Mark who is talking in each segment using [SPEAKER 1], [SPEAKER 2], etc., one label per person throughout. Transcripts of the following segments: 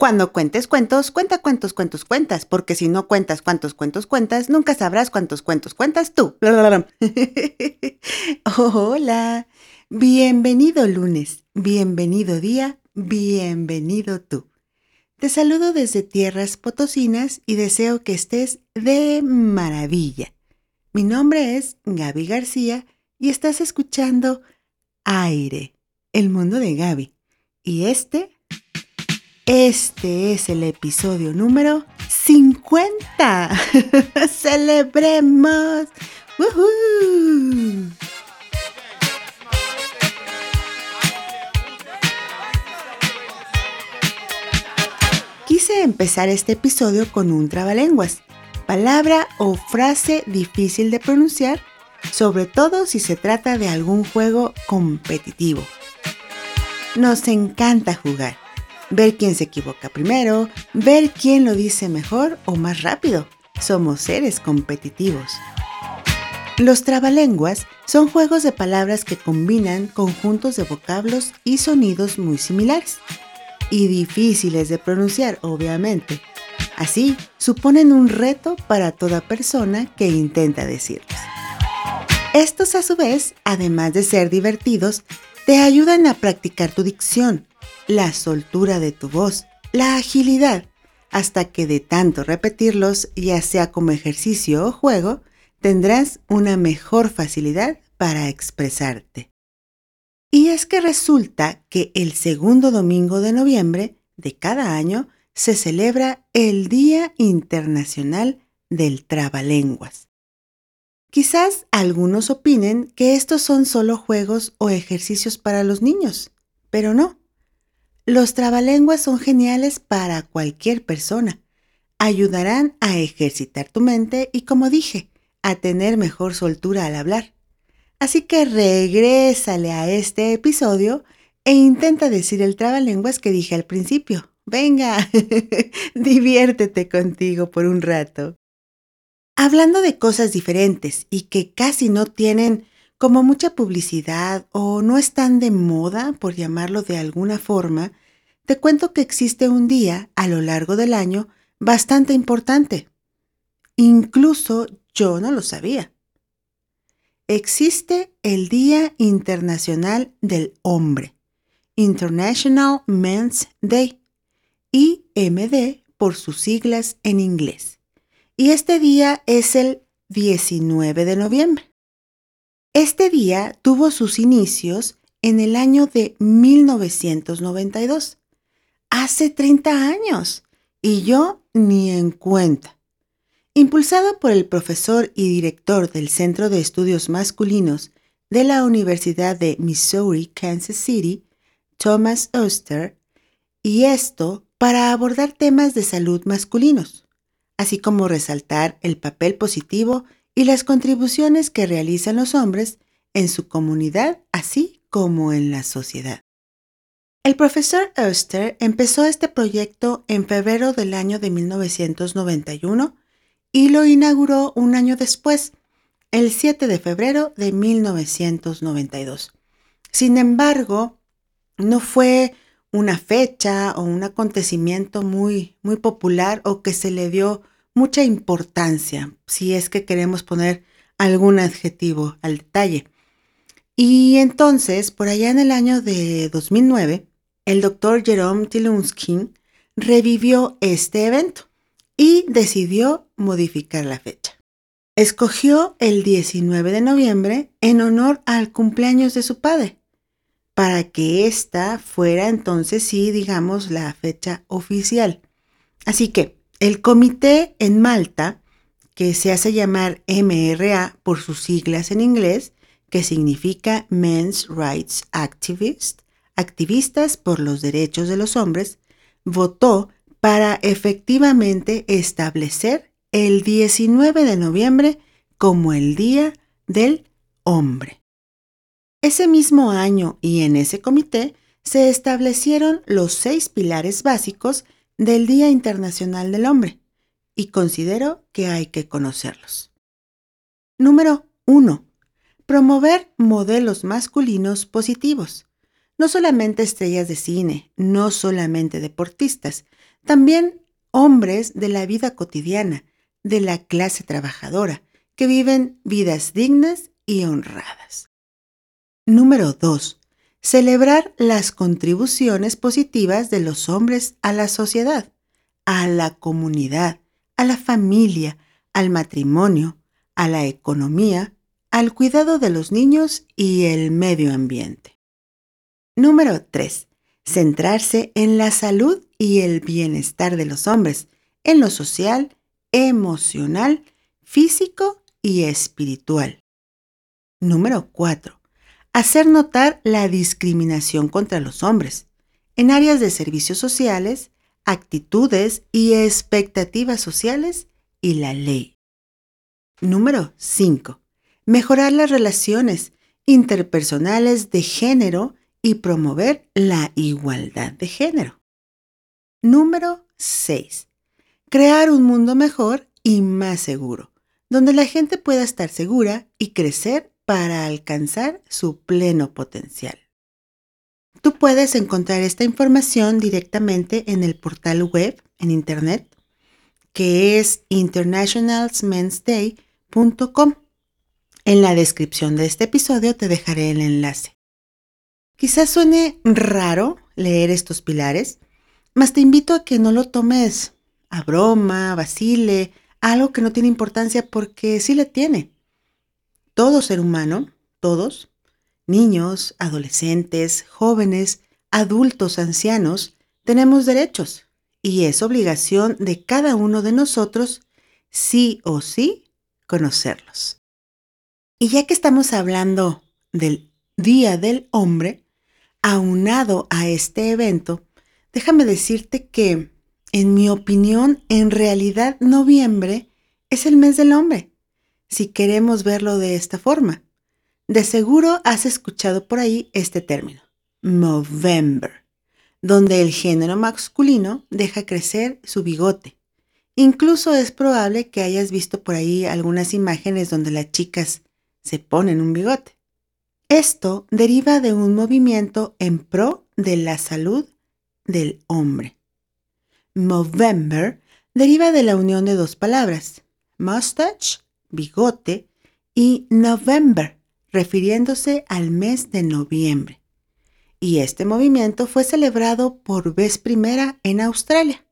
[SPEAKER 1] Cuando cuentes cuentos, cuenta cuántos cuentos cuentas, porque si no cuentas cuántos cuentos cuentas, nunca sabrás cuántos cuentos cuentas tú. Hola, bienvenido lunes, bienvenido día, bienvenido tú. Te saludo desde tierras potosinas y deseo que estés de maravilla. Mi nombre es Gaby García y estás escuchando Aire, el mundo de Gaby. Y este este es el episodio número 50. ¡Celebremos! Quise empezar este episodio con un trabalenguas, palabra o frase difícil de pronunciar, sobre todo si se trata de algún juego competitivo. Nos encanta jugar ver quién se equivoca primero, ver quién lo dice mejor o más rápido. Somos seres competitivos. Los trabalenguas son juegos de palabras que combinan conjuntos de vocablos y sonidos muy similares y difíciles de pronunciar, obviamente. Así, suponen un reto para toda persona que intenta decirlos. Estos a su vez, además de ser divertidos, te ayudan a practicar tu dicción, la soltura de tu voz, la agilidad, hasta que de tanto repetirlos, ya sea como ejercicio o juego, tendrás una mejor facilidad para expresarte. Y es que resulta que el segundo domingo de noviembre de cada año se celebra el Día Internacional del Trabalenguas. Quizás algunos opinen que estos son solo juegos o ejercicios para los niños, pero no. Los trabalenguas son geniales para cualquier persona. Ayudarán a ejercitar tu mente y, como dije, a tener mejor soltura al hablar. Así que regrésale a este episodio e intenta decir el trabalenguas que dije al principio. Venga, diviértete contigo por un rato. Hablando de cosas diferentes y que casi no tienen como mucha publicidad o no están de moda, por llamarlo de alguna forma, te cuento que existe un día a lo largo del año bastante importante. Incluso yo no lo sabía. Existe el Día Internacional del Hombre, International Men's Day, IMD por sus siglas en inglés. Y este día es el 19 de noviembre. Este día tuvo sus inicios en el año de 1992 hace 30 años y yo ni en cuenta. Impulsado por el profesor y director del Centro de Estudios Masculinos de la Universidad de Missouri, Kansas City, Thomas Oster, y esto para abordar temas de salud masculinos, así como resaltar el papel positivo y las contribuciones que realizan los hombres en su comunidad, así como en la sociedad. El profesor Oster empezó este proyecto en febrero del año de 1991 y lo inauguró un año después, el 7 de febrero de 1992. Sin embargo, no fue una fecha o un acontecimiento muy, muy popular o que se le dio mucha importancia, si es que queremos poner algún adjetivo al detalle. Y entonces, por allá en el año de 2009, el doctor Jerome Tilunskin revivió este evento y decidió modificar la fecha. Escogió el 19 de noviembre en honor al cumpleaños de su padre, para que esta fuera entonces sí, digamos, la fecha oficial. Así que el comité en Malta, que se hace llamar MRA por sus siglas en inglés, que significa Men's Rights Activist, activistas por los derechos de los hombres, votó para efectivamente establecer el 19 de noviembre como el Día del Hombre. Ese mismo año y en ese comité se establecieron los seis pilares básicos del Día Internacional del Hombre y considero que hay que conocerlos. Número 1. Promover modelos masculinos positivos. No solamente estrellas de cine, no solamente deportistas, también hombres de la vida cotidiana, de la clase trabajadora, que viven vidas dignas y honradas. Número 2. Celebrar las contribuciones positivas de los hombres a la sociedad, a la comunidad, a la familia, al matrimonio, a la economía, al cuidado de los niños y el medio ambiente. Número 3. Centrarse en la salud y el bienestar de los hombres, en lo social, emocional, físico y espiritual. Número 4. Hacer notar la discriminación contra los hombres en áreas de servicios sociales, actitudes y expectativas sociales y la ley. Número 5. Mejorar las relaciones interpersonales de género y promover la igualdad de género. Número 6. Crear un mundo mejor y más seguro, donde la gente pueda estar segura y crecer para alcanzar su pleno potencial. Tú puedes encontrar esta información directamente en el portal web en internet que es internationalsmensday.com. En la descripción de este episodio te dejaré el enlace. Quizás suene raro leer estos pilares, mas te invito a que no lo tomes a broma, vacile, algo que no tiene importancia porque sí le tiene. Todo ser humano, todos, niños, adolescentes, jóvenes, adultos, ancianos, tenemos derechos y es obligación de cada uno de nosotros, sí o sí, conocerlos. Y ya que estamos hablando del Día del Hombre, aunado a este evento, déjame decirte que, en mi opinión, en realidad noviembre es el mes del hombre, si queremos verlo de esta forma. De seguro has escuchado por ahí este término, Movember, donde el género masculino deja crecer su bigote. Incluso es probable que hayas visto por ahí algunas imágenes donde las chicas se ponen un bigote. Esto deriva de un movimiento en pro de la salud del hombre. Movember deriva de la unión de dos palabras, mustache, bigote, y November, refiriéndose al mes de noviembre. Y este movimiento fue celebrado por vez primera en Australia,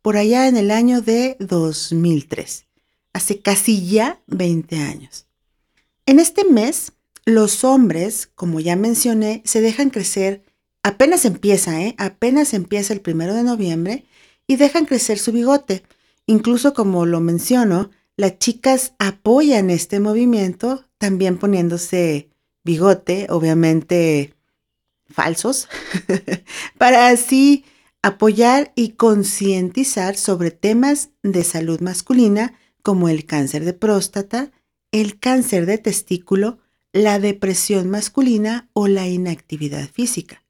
[SPEAKER 1] por allá en el año de 2003, hace casi ya 20 años. En este mes, los hombres, como ya mencioné, se dejan crecer, apenas empieza, ¿eh? Apenas empieza el primero de noviembre y dejan crecer su bigote. Incluso como lo menciono, las chicas apoyan este movimiento también poniéndose bigote, obviamente falsos, para así apoyar y concientizar sobre temas de salud masculina como el cáncer de próstata, el cáncer de testículo, la depresión masculina o la inactividad física.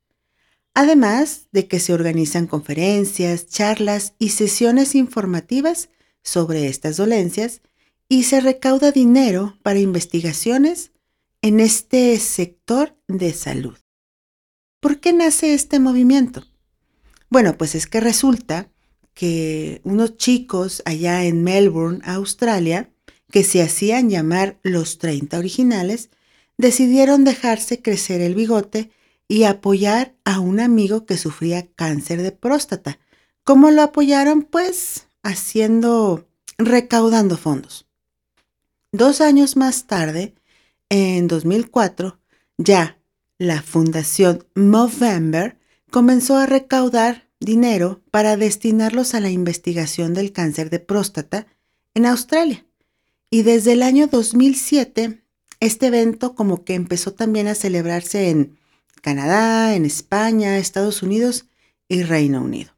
[SPEAKER 1] Además de que se organizan conferencias, charlas y sesiones informativas sobre estas dolencias y se recauda dinero para investigaciones en este sector de salud. ¿Por qué nace este movimiento? Bueno, pues es que resulta que unos chicos allá en Melbourne, Australia, que se hacían llamar los 30 originales, decidieron dejarse crecer el bigote y apoyar a un amigo que sufría cáncer de próstata. ¿Cómo lo apoyaron? Pues haciendo, recaudando fondos. Dos años más tarde, en 2004, ya la Fundación Movember comenzó a recaudar dinero para destinarlos a la investigación del cáncer de próstata en Australia. Y desde el año 2007, este evento como que empezó también a celebrarse en Canadá, en España, Estados Unidos y Reino Unido.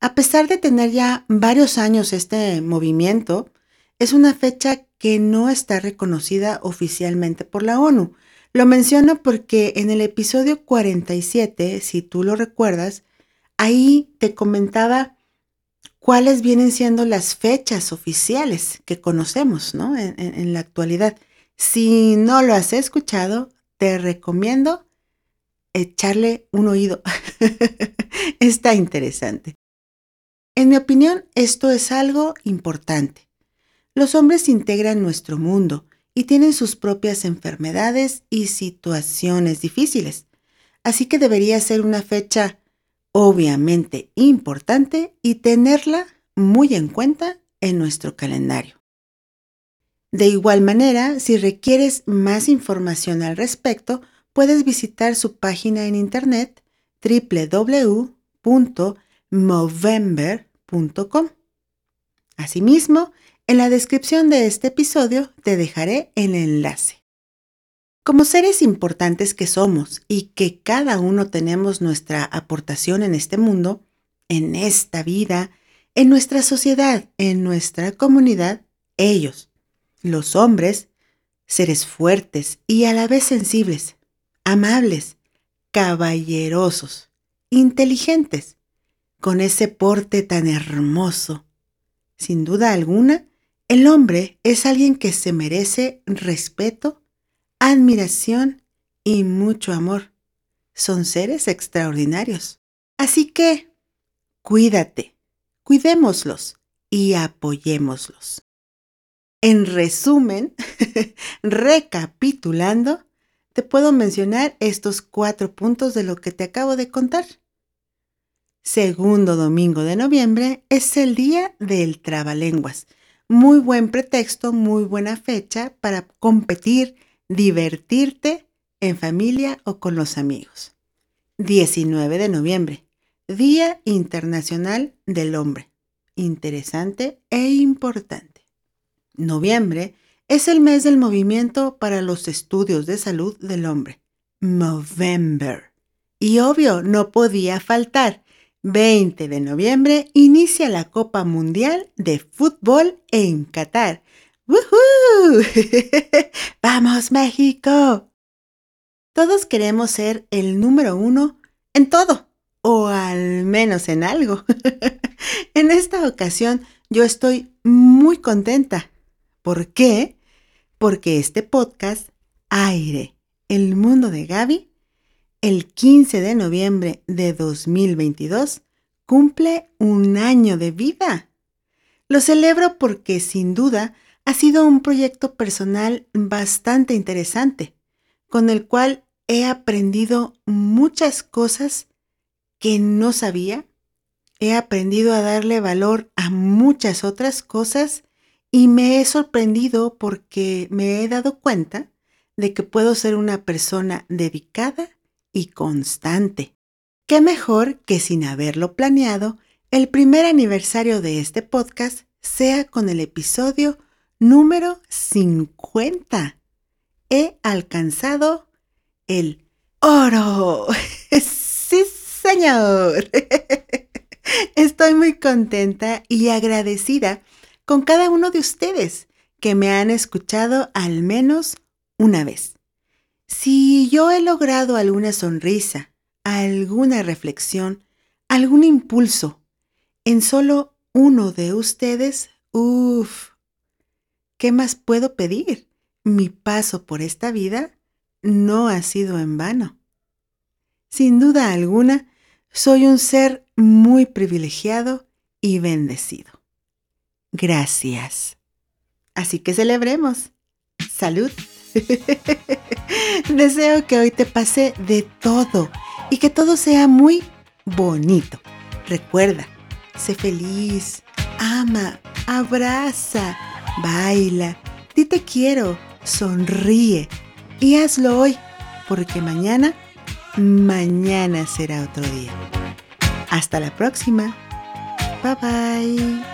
[SPEAKER 1] A pesar de tener ya varios años este movimiento, es una fecha que no está reconocida oficialmente por la ONU. Lo menciono porque en el episodio 47, si tú lo recuerdas, ahí te comentaba cuáles vienen siendo las fechas oficiales que conocemos ¿no? en, la actualidad. Si no lo has escuchado, te recomiendo echarle un oído. Está interesante. En mi opinión, esto es algo importante. Los hombres integran nuestro mundo y tienen sus propias enfermedades y situaciones difíciles. Así que debería ser una fecha obviamente importante y tenerla muy en cuenta en nuestro calendario. De igual manera, si requieres más información al respecto, puedes visitar su página en internet www.movember.com. Asimismo, en la descripción de este episodio te dejaré el enlace. Como seres importantes que somos y que cada uno tenemos nuestra aportación en este mundo, en esta vida, en nuestra sociedad, en nuestra comunidad, ellos, los hombres, seres fuertes y a la vez sensibles, amables, caballerosos, inteligentes, con ese porte tan hermoso. Sin duda alguna, el hombre es alguien que se merece respeto, admiración y mucho amor. Son seres extraordinarios. Así que, cuídate, cuidémoslos y apoyémoslos. En resumen, recapitulando, te puedo mencionar estos cuatro puntos de lo que te acabo de contar. Segundo domingo de noviembre es el día del trabalenguas. Muy buen pretexto, muy buena fecha para competir, divertirte en familia o con los amigos. 19 de noviembre, Día Internacional del Hombre. Interesante e importante. Noviembre es el mes del movimiento para los estudios de salud del hombre. Movember. Y obvio, no podía faltar. 20 de noviembre inicia la Copa Mundial de Fútbol en Qatar. ¡Woohoo! ¡Vamos, México! Todos queremos ser el número uno en todo, o al menos en algo. en esta ocasión yo estoy muy contenta. ¿Por qué? porque este podcast, Aire, el mundo de Gaby, el 15 de noviembre de 2022, cumple un año de vida. Lo celebro porque sin duda ha sido un proyecto personal bastante interesante, con el cual he aprendido muchas cosas que no sabía. He aprendido a darle valor a muchas otras cosas y me he sorprendido porque me he dado cuenta de que puedo ser una persona dedicada y constante. ¿Qué mejor que sin haberlo planeado, el primer aniversario de este podcast sea con el episodio número 50? He alcanzado el oro. sí, señor. Estoy muy contenta y agradecida con cada uno de ustedes que me han escuchado al menos una vez. Si yo he logrado alguna sonrisa, alguna reflexión, algún impulso en solo uno de ustedes, uff, ¿qué más puedo pedir? Mi paso por esta vida no ha sido en vano. Sin duda alguna, soy un ser muy privilegiado y bendecido. Gracias. Así que celebremos. Salud. Deseo que hoy te pase de todo y que todo sea muy bonito. Recuerda, sé feliz, ama, abraza, baila, di te quiero, sonríe y hazlo hoy, porque mañana, mañana será otro día. Hasta la próxima. Bye bye.